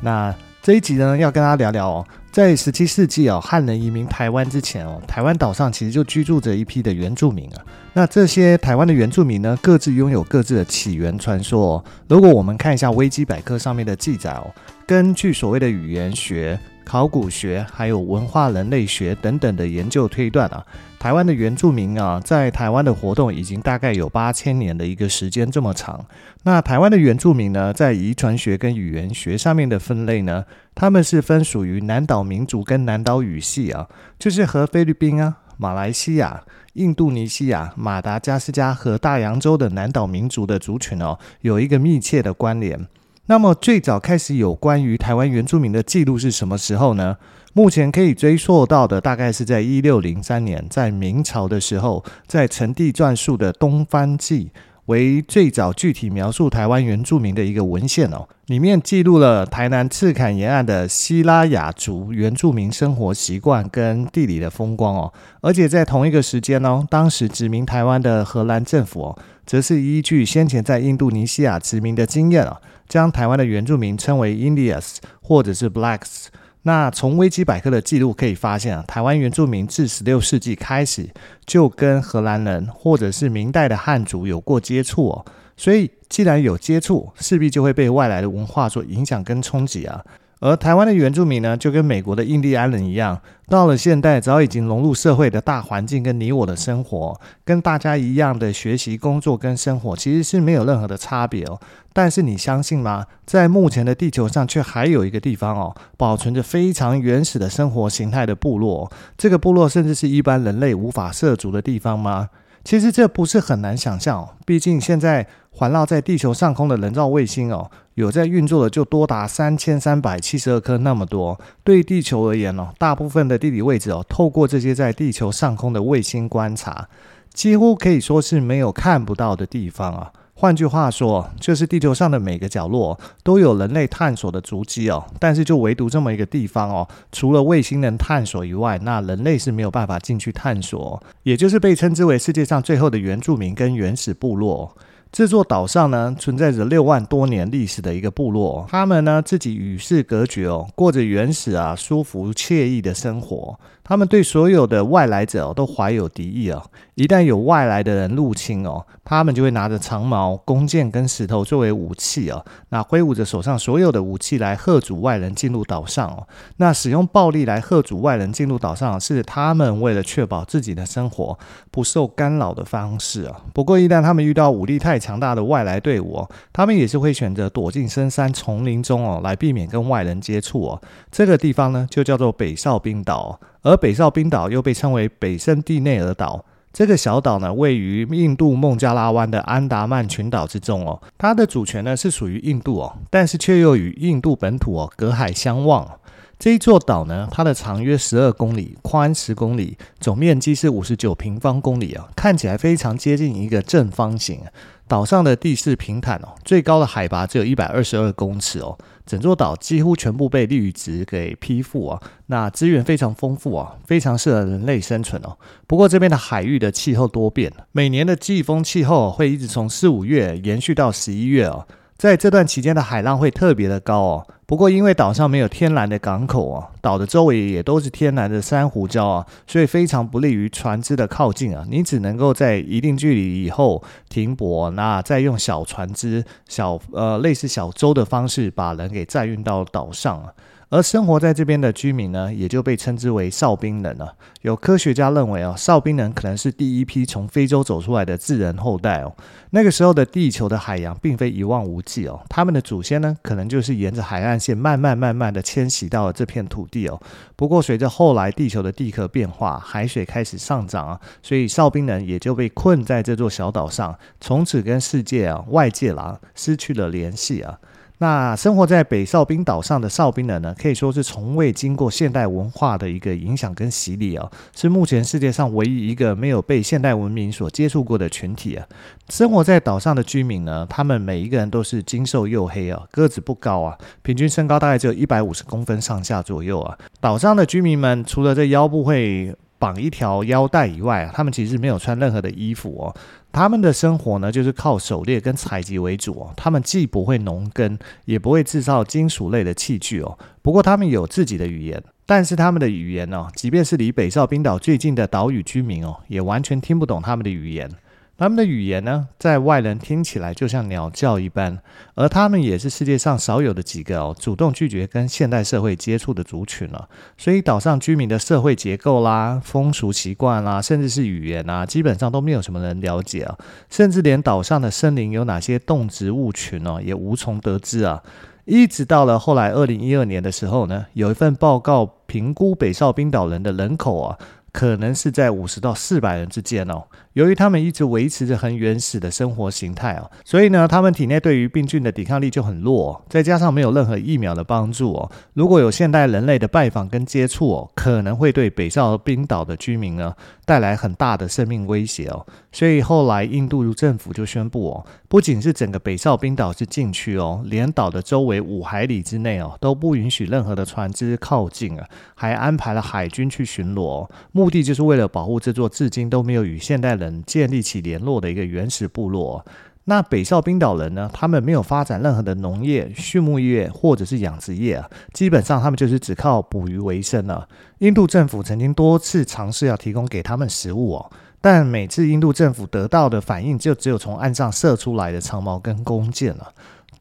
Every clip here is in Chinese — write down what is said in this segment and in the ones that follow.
那这一集呢，要跟大家聊聊哦，在十七世纪哦，汉人移民台湾之前哦，台湾岛上其实就居住着一批的原住民啊。那这些台湾的原住民呢，各自拥有各自的起源传说哦。如果我们看一下维基百科上面的记载哦，根据所谓的语言学。考古学还有文化人类学等等的研究推断啊，台湾的原住民啊，在台湾的活动已经大概有八千年的一个时间这么长。那台湾的原住民呢，在遗传学跟语言学上面的分类呢，他们是分属于南岛民族跟南岛语系啊，就是和菲律宾啊、马来西亚、印度尼西亚、马达加斯加和大洋洲的南岛民族的族群哦，有一个密切的关联。那么最早开始有关于台湾原住民的记录是什么时候呢？目前可以追溯到的大概是在一六零三年，在明朝的时候，在陈第撰述的《东番记》为最早具体描述台湾原住民的一个文献哦，里面记录了台南赤崁沿岸的西拉雅族原住民生活习惯跟地理的风光哦，而且在同一个时间哦，当时殖民台湾的荷兰政府哦，则是依据先前在印度尼西亚殖民的经验啊。将台湾的原住民称为 Indians 或者是 Blacks。那从维基百科的记录可以发现啊，台湾原住民自十六世纪开始就跟荷兰人或者是明代的汉族有过接触哦。所以既然有接触，势必就会被外来的文化所影响跟冲击啊。而台湾的原住民呢，就跟美国的印第安人一样，到了现代早已经融入社会的大环境跟你我的生活，跟大家一样的学习、工作跟生活，其实是没有任何的差别哦。但是你相信吗？在目前的地球上，却还有一个地方哦，保存着非常原始的生活形态的部落。这个部落甚至是一般人类无法涉足的地方吗？其实这不是很难想象哦，毕竟现在环绕在地球上空的人造卫星哦，有在运作的就多达三千三百七十二颗那么多。对地球而言哦，大部分的地理位置哦，透过这些在地球上空的卫星观察，几乎可以说是没有看不到的地方啊。换句话说，就是地球上的每个角落都有人类探索的足迹哦，但是就唯独这么一个地方哦，除了卫星能探索以外，那人类是没有办法进去探索，也就是被称之为世界上最后的原住民跟原始部落。这座岛上呢，存在着六万多年历史的一个部落，他们呢自己与世隔绝哦，过着原始啊、舒服惬意的生活。他们对所有的外来者都怀有敌意哦。一旦有外来的人入侵哦，他们就会拿着长矛、弓箭跟石头作为武器哦，那挥舞着手上所有的武器来吓阻外人进入岛上哦。那使用暴力来吓阻外人进入岛上，是他们为了确保自己的生活不受干扰的方式啊。不过一旦他们遇到武力太强大的外来队伍哦，他们也是会选择躲进深山丛林中哦，来避免跟外人接触哦。这个地方呢，就叫做北哨冰岛。而北哨兵岛又被称为北圣蒂内尔岛，这个小岛呢，位于印度孟加拉湾的安达曼群岛之中哦。它的主权呢是属于印度哦，但是却又与印度本土哦隔海相望。这一座岛呢，它的长约十二公里，宽十公里，总面积是五十九平方公里啊，看起来非常接近一个正方形。岛上的地势平坦哦，最高的海拔只有一百二十二公尺哦。整座岛几乎全部被绿植给披覆啊，那资源非常丰富啊，非常适合人类生存哦。不过这边的海域的气候多变，每年的季风气候会一直从四五月延续到十一月哦。在这段期间的海浪会特别的高哦。不过因为岛上没有天然的港口啊，岛的周围也都是天然的珊瑚礁啊，所以非常不利于船只的靠近啊。你只能够在一定距离以后停泊，那再用小船只、小呃类似小舟的方式把人给载运到岛上啊。而生活在这边的居民呢，也就被称之为哨兵人了。有科学家认为啊，哨兵人可能是第一批从非洲走出来的智人后代哦。那个时候的地球的海洋并非一望无际哦，他们的祖先呢，可能就是沿着海岸线慢慢慢慢的迁徙到了这片土地哦。不过随着后来地球的地壳变化，海水开始上涨啊，所以哨兵人也就被困在这座小岛上，从此跟世界啊外界啦失去了联系啊。那生活在北哨兵岛上的哨兵人呢，可以说是从未经过现代文化的一个影响跟洗礼啊，是目前世界上唯一一个没有被现代文明所接触过的群体啊。生活在岛上的居民呢，他们每一个人都是精瘦黝黑啊，个子不高啊，平均身高大概只有一百五十公分上下左右啊。岛上的居民们除了这腰部会绑一条腰带以外啊，他们其实没有穿任何的衣服哦。他们的生活呢，就是靠狩猎跟采集为主哦。他们既不会农耕，也不会制造金属类的器具哦。不过他们有自己的语言，但是他们的语言呢，即便是离北少冰岛最近的岛屿居民哦，也完全听不懂他们的语言。他们的语言呢，在外人听起来就像鸟叫一般，而他们也是世界上少有的几个哦，主动拒绝跟现代社会接触的族群了。所以岛上居民的社会结构啦、风俗习惯啦，甚至是语言啊，基本上都没有什么人了解啊，甚至连岛上的森林有哪些动植物群哦，也无从得知啊。一直到了后来，二零一二年的时候呢，有一份报告评估北绍宾岛人的人口啊。可能是在五十到四百人之间哦。由于他们一直维持着很原始的生活形态哦，所以呢，他们体内对于病菌的抵抗力就很弱。再加上没有任何疫苗的帮助哦，如果有现代人类的拜访跟接触哦，可能会对北绍宾岛的居民呢带来很大的生命威胁哦。所以后来印度政府就宣布哦，不仅是整个北绍宾岛是禁区哦，连岛的周围五海里之内哦都不允许任何的船只靠近啊，还安排了海军去巡逻。目的就是为了保护这座至今都没有与现代人建立起联络的一个原始部落。那北哨冰岛人呢？他们没有发展任何的农业、畜牧业或者是养殖业啊，基本上他们就是只靠捕鱼为生了。印度政府曾经多次尝试要提供给他们食物哦，但每次印度政府得到的反应就只有从岸上射出来的长矛跟弓箭了。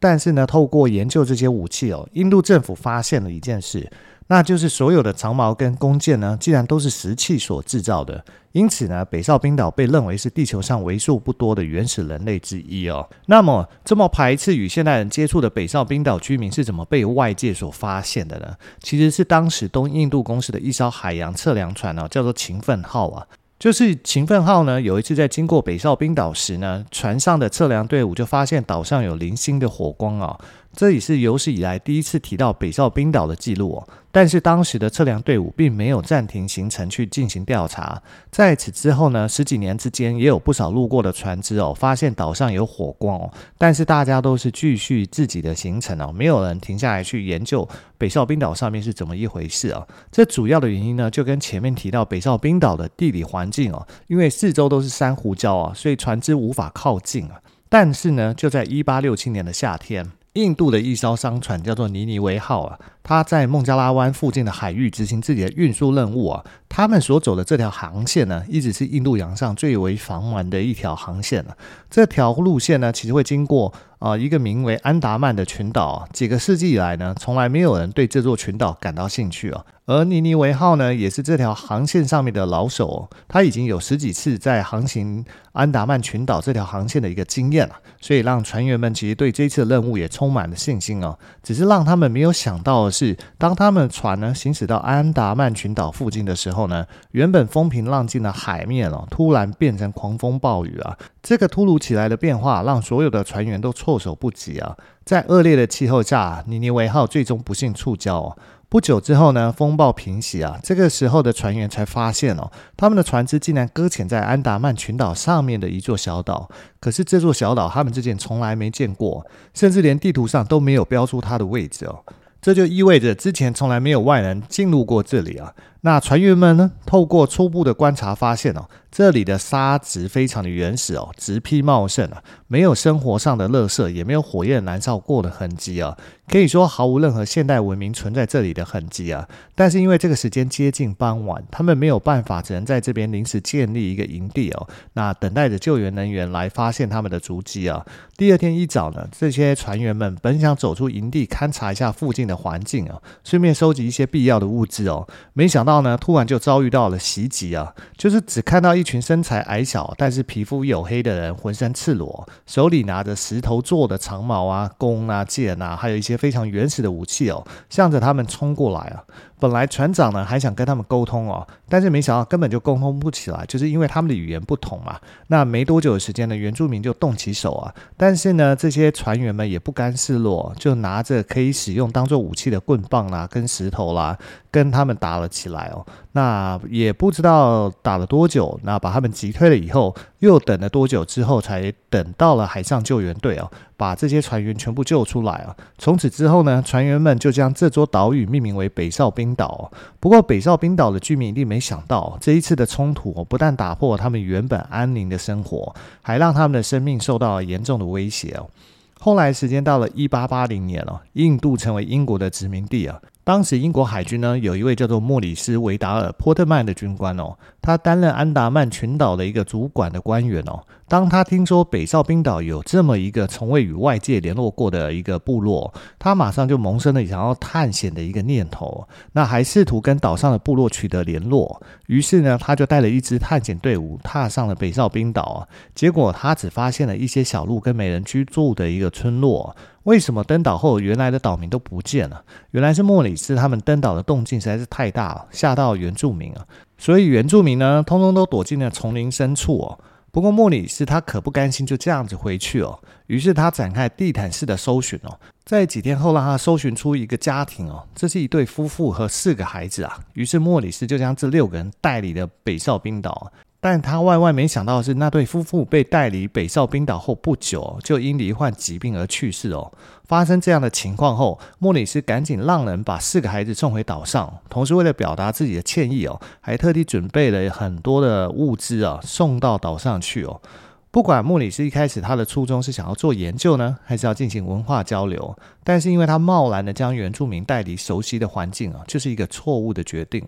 但是呢，透过研究这些武器哦，印度政府发现了一件事。那就是所有的长矛跟弓箭呢，既然都是石器所制造的，因此呢，北少冰岛被认为是地球上为数不多的原始人类之一哦。那么，这么排斥与现代人接触的北少冰岛居民是怎么被外界所发现的呢？其实是当时东印度公司的一艘海洋测量船哦，叫做勤奋号啊。就是勤奋号呢，有一次在经过北少冰岛时呢，船上的测量队伍就发现岛上有零星的火光啊。这也是有史以来第一次提到北绍宾岛的记录哦，但是当时的测量队伍并没有暂停行程去进行调查。在此之后呢，十几年之间也有不少路过的船只哦，发现岛上有火光哦，但是大家都是继续自己的行程哦，没有人停下来去研究北绍宾岛上面是怎么一回事啊。这主要的原因呢，就跟前面提到北绍宾岛的地理环境哦，因为四周都是珊瑚礁啊，所以船只无法靠近啊。但是呢，就在一八六七年的夏天。印度的一艘商船叫做尼尼维号啊，它在孟加拉湾附近的海域执行自己的运输任务啊。他们所走的这条航线呢，一直是印度洋上最为繁忙的一条航线了。这条路线呢，其实会经过啊、一个名为安达曼的群岛。几个世纪以来呢，从来没有人对这座群岛感到兴趣哦。而尼尼维号呢，也是这条航线上面的老手哦。他已经有十几次在航行安达曼群岛这条航线的一个经验了，所以让船员们其实对这次的任务也充满了信心哦。只是让他们没有想到的是，当他们船呢行驶到安达曼群岛附近的时候。呢，原本风平浪静的海面哦，突然变成狂风暴雨啊！这个突如其来的变化，让所有的船员都措措手不及啊！在恶劣的气候下，尼尼维号最终不幸触礁。不久之后呢，风暴平息啊，这个时候的船员才发现哦，他们的船只竟然搁浅在安达曼群岛上面的一座小岛。可是这座小岛，他们之前从来没见过，甚至连地图上都没有标出它的位置哦。这就意味着之前从来没有外人进入过这里啊。那船员们呢，透过初步的观察发现哦，这里的沙质非常的原始哦，植批茂盛啊，没有生活上的垃圾，也没有火焰燃烧过的痕迹啊，可以说毫无任何现代文明存在这里的痕迹啊。但是因为这个时间接近傍晚，他们没有办法，只能在这边临时建立一个营地哦，那等待着救援人员来发现他们的足迹啊。第二天一早呢，这些船员们本想走出营地勘察一下附近的环境啊，顺便收集一些必要的物资哦，没想到。呢，突然就遭遇到了袭击啊！就是只看到一群身材矮小，但是皮肤黝黑的人，浑身赤裸，手里拿着石头做的长矛啊、弓啊、箭啊，还有一些非常原始的武器哦，向着他们冲过来啊。本来船长呢还想跟他们沟通哦，但是没想到根本就沟通不起来，就是因为他们的语言不同嘛。那没多久的时间呢，原住民就动起手啊。但是呢，这些船员们也不甘示弱，就拿着可以使用当做武器的棍棒啦、跟石头啦，跟他们打了起来哦。那也不知道打了多久，那把他们击退了以后，又等了多久之后，才等到了海上救援队哦，把这些船员全部救出来啊。从此之后呢，船员们就将这座岛屿命名为北哨冰岛。不过，北哨冰岛的居民一定没想到，这一次的冲突不但打破他们原本安宁的生活，还让他们的生命受到了严重的威胁。后来，时间到了一八八零年了，印度成为英国的殖民地啊。当时英国海军呢，有一位叫做莫里斯·维达尔·波特曼的军官哦，他担任安达曼群岛的一个主管的官员哦。当他听说北哨冰岛有这么一个从未与外界联络过的一个部落，他马上就萌生了想要探险的一个念头。那还试图跟岛上的部落取得联络。于是呢，他就带了一支探险队伍踏上了北哨冰岛。结果他只发现了一些小路跟没人居住的一个村落。为什么登岛后原来的岛民都不见了？原来是莫里斯他们登岛的动静实在是太大了，吓到原住民啊！所以原住民呢，通通都躲进了丛林深处哦。不过莫里斯他可不甘心就这样子回去哦，于是他展开地毯式的搜寻哦，在几天后让他搜寻出一个家庭哦，这是一对夫妇和四个孩子啊。于是莫里斯就将这六个人带离了北哨冰岛。但他万万没想到的是，那对夫妇被带离北少冰岛后不久，就因罹患疾病而去世哦。发生这样的情况后，莫里斯赶紧让人把四个孩子送回岛上，同时为了表达自己的歉意哦，还特地准备了很多的物资啊，送到岛上去哦。不管莫里斯一开始他的初衷是想要做研究呢，还是要进行文化交流，但是因为他贸然的将原住民带离熟悉的环境啊，就是一个错误的决定。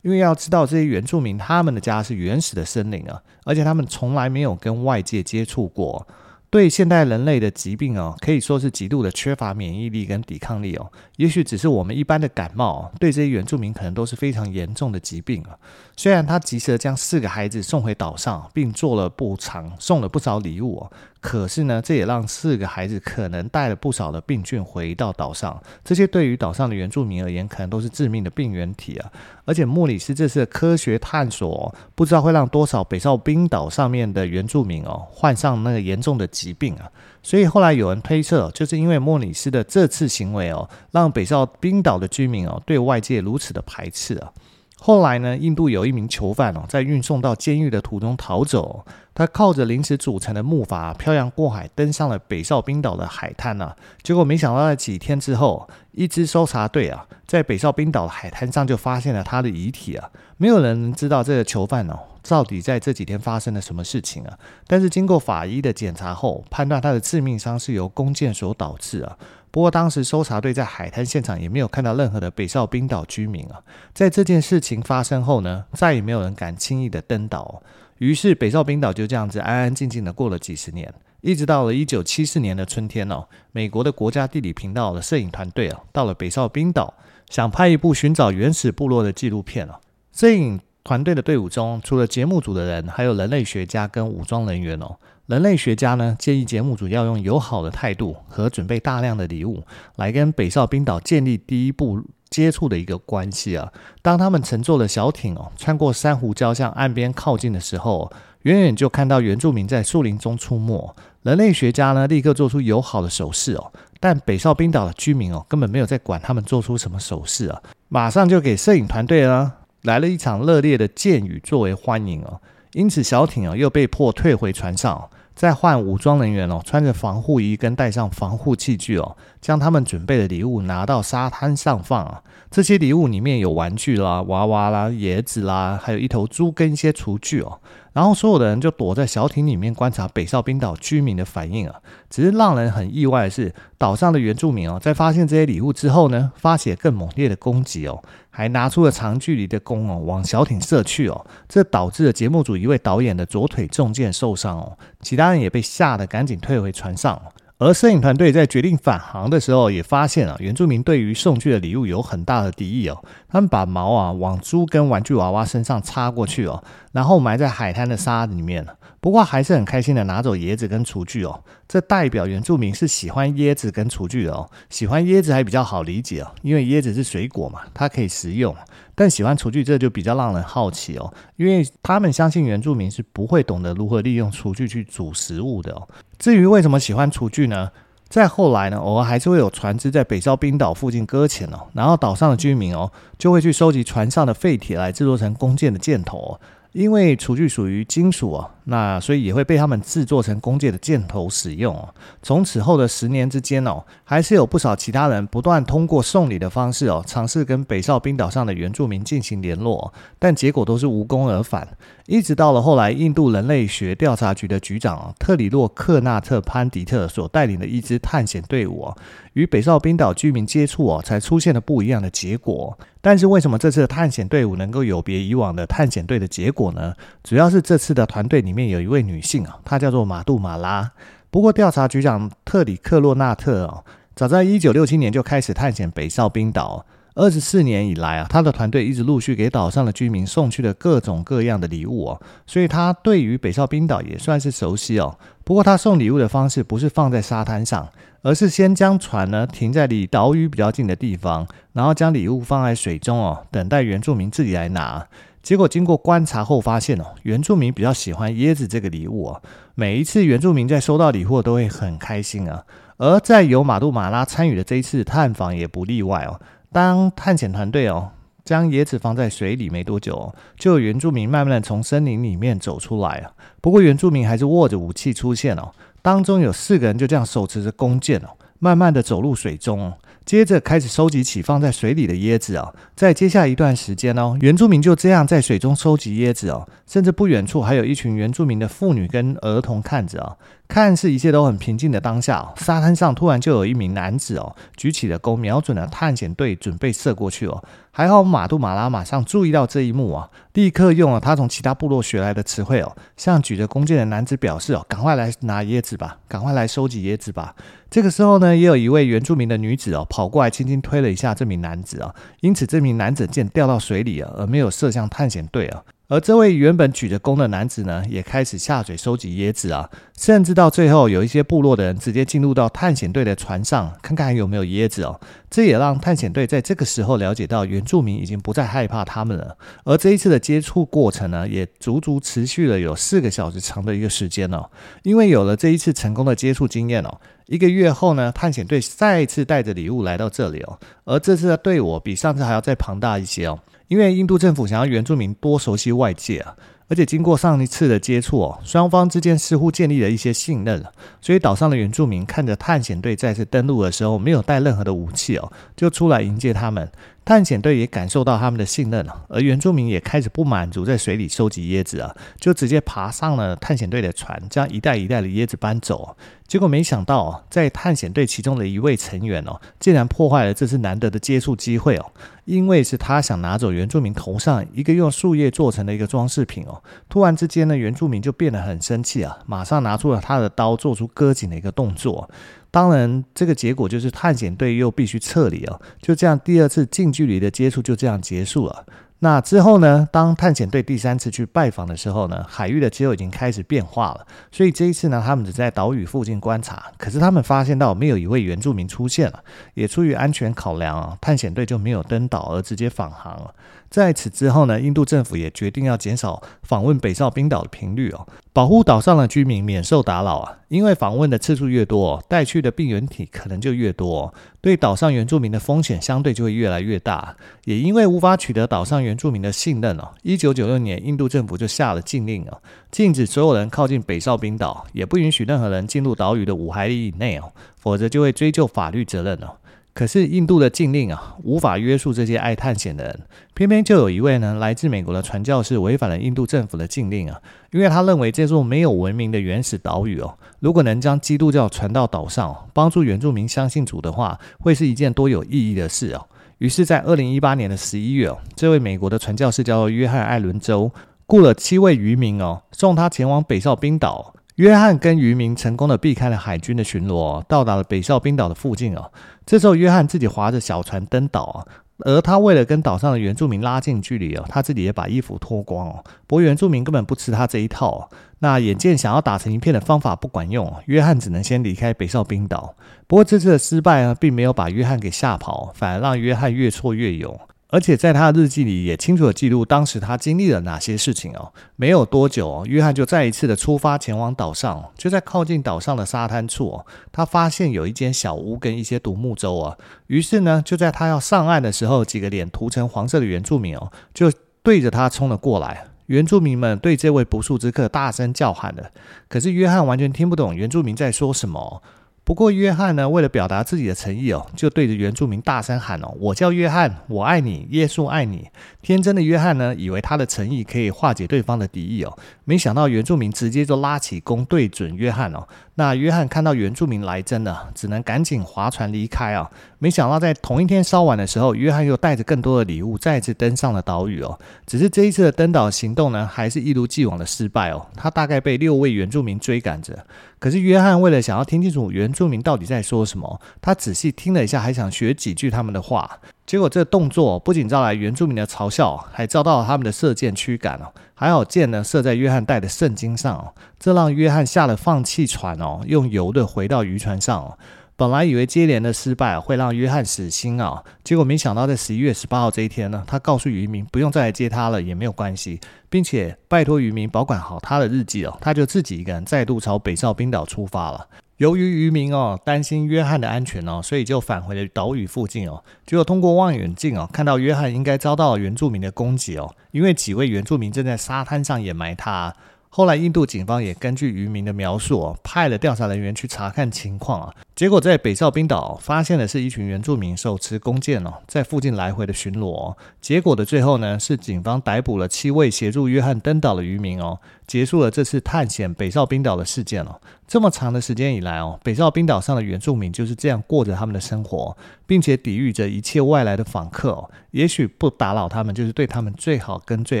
因为要知道，这些原住民他们的家是原始的森林啊，而且他们从来没有跟外界接触过。对现代人类的疾病哦，可以说是极度的缺乏免疫力跟抵抗力哦。也许只是我们一般的感冒，对这些原住民可能都是非常严重的疾病啊。虽然他及时的将四个孩子送回岛上，并做了补偿，送了不少礼物哦。可是呢，这也让四个孩子可能带了不少的病菌回到岛上。这些对于岛上的原住民而言，可能都是致命的病原体啊！而且莫里斯这次的科学探索，不知道会让多少北少冰岛上面的原住民哦，患上那个严重的疾病啊！所以后来有人推测，就是因为莫里斯的这次行为哦，让北少冰岛的居民哦，对外界如此的排斥啊！后来呢，印度有一名囚犯哦，在运送到监狱的途中逃走。他靠着临时组成的木筏漂洋过海，登上了北少冰岛的海滩啊。结果没想到，在几天之后，一支搜查队啊，在北少冰岛的海滩上就发现了他的遗体啊。没有人知道这个囚犯哦，到底在这几天发生了什么事情啊。但是经过法医的检查后，判断他的致命伤是由弓箭所导致啊。不过当时搜查队在海滩现场也没有看到任何的北少冰岛居民啊。在这件事情发生后呢，再也没有人敢轻易的登岛。于是北少冰岛就这样子安安静静的过了几十年，一直到了一九七四年的春天哦，美国的国家地理频道的摄影团队啊，到了北少冰岛，想拍一部寻找原始部落的纪录片哦。摄影团队的队伍中，除了节目组的人，还有人类学家跟武装人员哦。人类学家呢，建议节目组要用友好的态度和准备大量的礼物，来跟北少冰岛建立第一步接触的一个关系啊。当他们乘坐的小艇哦，穿过珊瑚礁向岸边靠近的时候，远远就看到原住民在树林中出没。人类学家呢，立刻做出友好的手势哦，但北少冰岛的居民哦，根本没有在管他们做出什么手势啊，马上就给摄影团队呢来了一场热烈的箭雨作为欢迎哦。因此，小艇啊又被迫退回船上。再换武装人员哦，穿着防护衣跟带上防护器具哦，将他们准备的礼物拿到沙滩上放啊。这些礼物里面有玩具啦、娃娃啦、椰子啦，还有一头猪跟一些厨具哦。然后所有的人就躲在小艇里面观察北哨冰岛居民的反应啊。只是让人很意外的是，岛上的原住民哦，在发现这些礼物之后呢，发起了更猛烈的攻击哦，还拿出了长距离的弓哦，往小艇射去哦。这导致了节目组一位导演的左腿中箭受伤哦，其他人也被吓得赶紧退回船上。而摄影团队在决定返航的时候，也发现啊，原住民对于送去的礼物有很大的敌意哦。他们把毛啊往猪跟玩具娃娃身上插过去哦，然后埋在海滩的沙里面。不过还是很开心的拿走椰子跟厨具哦。这代表原住民是喜欢椰子跟厨具的哦。喜欢椰子还比较好理解哦，因为椰子是水果嘛，它可以食用。但喜欢厨具这就比较让人好奇哦，因为他们相信原住民是不会懂得如何利用厨具去煮食物的。至于为什么喜欢厨具呢？再后来呢，偶尔还是会有船只在北哨冰岛附近搁浅哦，然后岛上的居民哦就会去收集船上的废铁来制作成弓箭的箭头。因为厨具属于金属哦，那所以也会被他们制作成弓箭的箭头使用哦。从此后的十年之间哦，还是有不少其他人不断通过送礼的方式哦，尝试跟北哨冰岛上的原住民进行联络，但结果都是无功而返。一直到了后来，印度人类学调查局的局长特里洛克纳特潘迪特所带领的一支探险队伍与北哨冰岛居民接触哦，才出现了不一样的结果。但是为什么这次的探险队伍能够有别以往的探险队的结果呢？主要是这次的团队里面有一位女性啊，她叫做马杜马拉。不过调查局长特里克洛纳特哦，早在一九六七年就开始探险北哨冰岛。二十四年以来啊，他的团队一直陆续给岛上的居民送去了各种各样的礼物哦，所以他对于北哨冰岛也算是熟悉哦。不过他送礼物的方式不是放在沙滩上，而是先将船呢停在离岛屿比较近的地方，然后将礼物放在水中哦，等待原住民自己来拿。结果经过观察后发现哦，原住民比较喜欢椰子这个礼物哦。每一次原住民在收到礼物都会很开心啊，而在由马杜马拉参与的这一次探访也不例外哦。当探险团队哦将椰子放在水里没多久哦，就有原住民慢慢的从森林里面走出来啊。不过原住民还是握着武器出现哦，当中有四个人就这样手持着弓箭哦，慢慢的走入水中。接着开始收集起放在水里的椰子哦，在接下一段时间哦，原住民就这样在水中收集椰子哦，甚至不远处还有一群原住民的妇女跟儿童看着哦，看似一切都很平静的当下，沙滩上突然就有一名男子哦，举起了弓，瞄准了探险队，准备射过去哦。还好马杜马拉马上注意到这一幕啊，立刻用了他从其他部落学来的词汇哦，向举着弓箭的男子表示哦，赶快来拿椰子吧，赶快来收集椰子吧。这个时候呢，也有一位原住民的女子哦，跑过来轻轻推了一下这名男子啊，因此这名男子箭掉到水里啊，而没有射向探险队啊。而这位原本举着弓的男子呢，也开始下水收集椰子啊，甚至到最后有一些部落的人直接进入到探险队的船上，看看还有没有椰子哦。这也让探险队在这个时候了解到原住民已经不再害怕他们了。而这一次的接触过程呢，也足足持续了有四个小时长的一个时间哦。因为有了这一次成功的接触经验哦，一个月后呢，探险队再一次带着礼物来到这里哦，而这次的队伍比上次还要再庞大一些哦。因为印度政府想要原住民多熟悉外界啊，而且经过上一次的接触哦，双方之间似乎建立了一些信任，所以岛上的原住民看着探险队再次登陆的时候，没有带任何的武器哦，就出来迎接他们。探险队也感受到他们的信任了，而原住民也开始不满足在水里收集椰子啊，就直接爬上了探险队的船，将一袋一袋的椰子搬走。结果没想到，在探险队其中的一位成员哦，竟然破坏了这次难得的接触机会哦，因为是他想拿走原住民头上一个用树叶做成的一个装饰品哦。突然之间呢，原住民就变得很生气啊，马上拿出了他的刀，做出割颈的一个动作。当然，这个结果就是探险队又必须撤离哦。就这样，第二次近距离的接触就这样结束了。那之后呢，当探险队第三次去拜访的时候呢，海域的气候已经开始变化了。所以这一次呢，他们只在岛屿附近观察。可是他们发现到没有一位原住民出现了，也出于安全考量啊，探险队就没有登岛，而直接返航了。在此之后呢，印度政府也决定要减少访问北哨冰岛的频率哦，保护岛上的居民免受打扰啊。因为访问的次数越多，带去的病原体可能就越多，对岛上原住民的风险相对就会越来越大。也因为无法取得岛上原住民的信任哦，一九九六年，印度政府就下了禁令哦，禁止所有人靠近北哨冰岛，也不允许任何人进入岛屿的五海里以内哦，否则就会追究法律责任哦。可是印度的禁令啊，无法约束这些爱探险的人。偏偏就有一位呢，来自美国的传教士违反了印度政府的禁令啊，因为他认为这座没有文明的原始岛屿哦，如果能将基督教传到岛上，帮助原住民相信主的话，会是一件多有意义的事哦。于是，在二零一八年的十一月哦，这位美国的传教士叫做约翰·艾伦州，雇了七位渔民哦，送他前往北哨冰岛。约翰跟渔民成功的避开了海军的巡逻，到达了北哨兵岛的附近哦。这时候，约翰自己划着小船登岛啊。而他为了跟岛上的原住民拉近距离哦，他自己也把衣服脱光哦。不过原住民根本不吃他这一套。那眼见想要打成一片的方法不管用，约翰只能先离开北哨兵岛。不过这次的失败呢，并没有把约翰给吓跑，反而让约翰越挫越勇。而且在他的日记里也清楚地记录当时他经历了哪些事情哦。没有多久哦，约翰就再一次的出发前往岛上。就在靠近岛上的沙滩处哦，他发现有一间小屋跟一些独木舟啊。于是呢，就在他要上岸的时候，几个脸涂成黄色的原住民哦，就对着他冲了过来。原住民们对这位不速之客大声叫喊了，可是约翰完全听不懂原住民在说什么。不过约翰呢，为了表达自己的诚意哦，就对着原住民大声喊哦：“我叫约翰，我爱你，耶稣爱你。”天真的约翰呢，以为他的诚意可以化解对方的敌意哦，没想到原住民直接就拉起弓对准约翰哦。那约翰看到原住民来真了，只能赶紧划船离开啊。没想到在同一天稍晚的时候，约翰又带着更多的礼物再次登上了岛屿哦。只是这一次的登岛行动呢，还是一如既往的失败哦。他大概被六位原住民追赶着。可是约翰为了想要听清楚原住民到底在说什么，他仔细听了一下，还想学几句他们的话。结果这动作不仅招来原住民的嘲笑，还遭到了他们的射箭驱赶哦。还好箭呢射在约翰带的圣经上哦，这让约翰吓得放弃船哦，用游的回到渔船上。本来以为接连的失败会让约翰死心啊，结果没想到在十一月十八号这一天呢，他告诉渔民不用再来接他了，也没有关系，并且拜托渔民保管好他的日记哦，他就自己一个人再度朝北哨冰岛出发了。由于渔民哦担心约翰的安全哦，所以就返回了岛屿附近哦。结果通过望远镜哦，看到约翰应该遭到原住民的攻击哦，因为几位原住民正在沙滩上掩埋他。后来，印度警方也根据渔民的描述哦，派了调查人员去查看情况啊。结果在北哨冰岛发现的是一群原住民手持弓箭哦，在附近来回的巡逻。结果的最后呢，是警方逮捕了七位协助约翰登岛的渔民哦，结束了这次探险北哨冰岛的事件哦。这么长的时间以来哦，北哨冰岛上的原住民就是这样过着他们的生活，并且抵御着一切外来的访客哦。也许不打扰他们，就是对他们最好跟最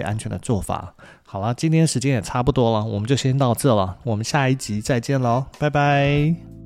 安全的做法。好了，今天时间也差不多了，我们就先到这了，我们下一集再见喽，拜拜。